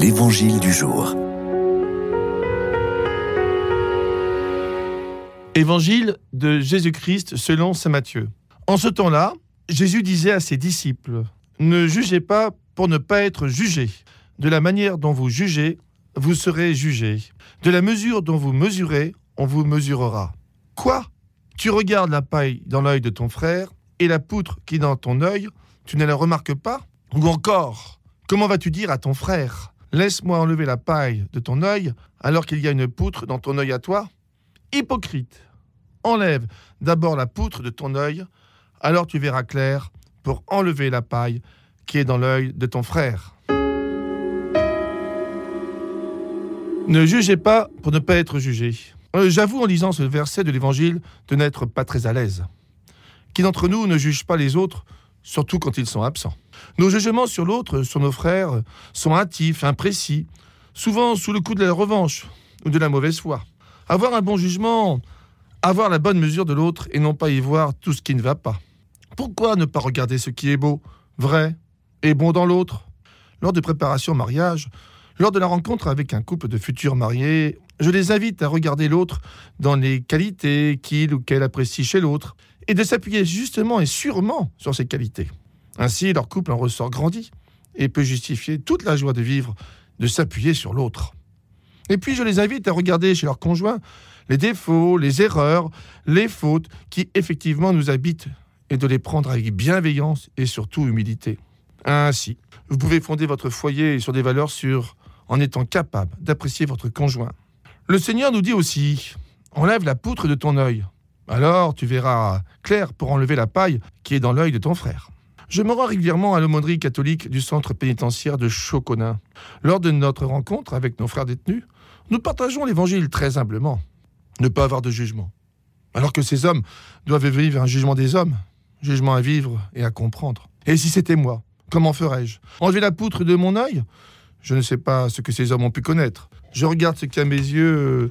L'Évangile du jour. Évangile de Jésus-Christ selon Saint Matthieu. En ce temps-là, Jésus disait à ses disciples, Ne jugez pas pour ne pas être jugés. De la manière dont vous jugez, vous serez jugés. De la mesure dont vous mesurez, on vous mesurera. Quoi? Tu regardes la paille dans l'œil de ton frère et la poutre qui est dans ton œil, tu ne la remarques pas? Ou encore, comment vas-tu dire à ton frère? Laisse-moi enlever la paille de ton œil alors qu'il y a une poutre dans ton œil à toi Hypocrite, enlève d'abord la poutre de ton œil, alors tu verras clair pour enlever la paille qui est dans l'œil de ton frère. Ne jugez pas pour ne pas être jugé. Euh, J'avoue en lisant ce verset de l'Évangile de n'être pas très à l'aise. Qui d'entre nous ne juge pas les autres, surtout quand ils sont absents Nos jugements sur l'autre, sur nos frères, sont hâtifs, imprécis, souvent sous le coup de la revanche ou de la mauvaise foi. Avoir un bon jugement, avoir la bonne mesure de l'autre et non pas y voir tout ce qui ne va pas. Pourquoi ne pas regarder ce qui est beau, vrai et bon dans l'autre? Lors de préparation au mariage, lors de la rencontre avec un couple de futurs mariés, je les invite à regarder l'autre dans les qualités qu'il ou qu'elle apprécie chez l'autre et de s'appuyer justement et sûrement sur ces qualités. Ainsi, leur couple en ressort grandi et peut justifier toute la joie de vivre, de s'appuyer sur l'autre. Et puis, je les invite à regarder chez leur conjoint les défauts, les erreurs, les fautes qui effectivement nous habitent et de les prendre avec bienveillance et surtout humilité. Ainsi, vous pouvez fonder votre foyer sur des valeurs sûres en étant capable d'apprécier votre conjoint. Le Seigneur nous dit aussi, enlève la poutre de ton œil. Alors tu verras clair pour enlever la paille qui est dans l'œil de ton frère. Je me rends régulièrement à l'aumônerie catholique du centre pénitentiaire de Choconin. Lors de notre rencontre avec nos frères détenus, nous partageons l'évangile très humblement. Ne pas avoir de jugement. Alors que ces hommes doivent vivre un jugement des hommes, jugement à vivre et à comprendre. Et si c'était moi, comment ferais-je? Enlever la poutre de mon œil? Je ne sais pas ce que ces hommes ont pu connaître. Je regarde ce qui à mes yeux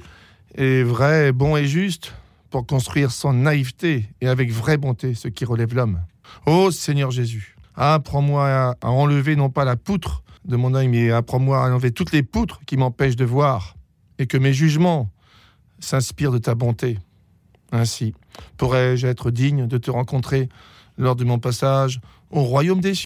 est vrai, bon et juste pour construire sans naïveté et avec vraie bonté ce qui relève l'homme. Ô Seigneur Jésus, apprends-moi à, enlever non pas la poutre de mon œil, mais apprends-moi à enlever toutes les poutres qui m'empêchent de voir et que mes jugements s'inspirent de ta bonté. Ainsi, pourrais-je être digne de te rencontrer lors de mon passage au royaume des cieux?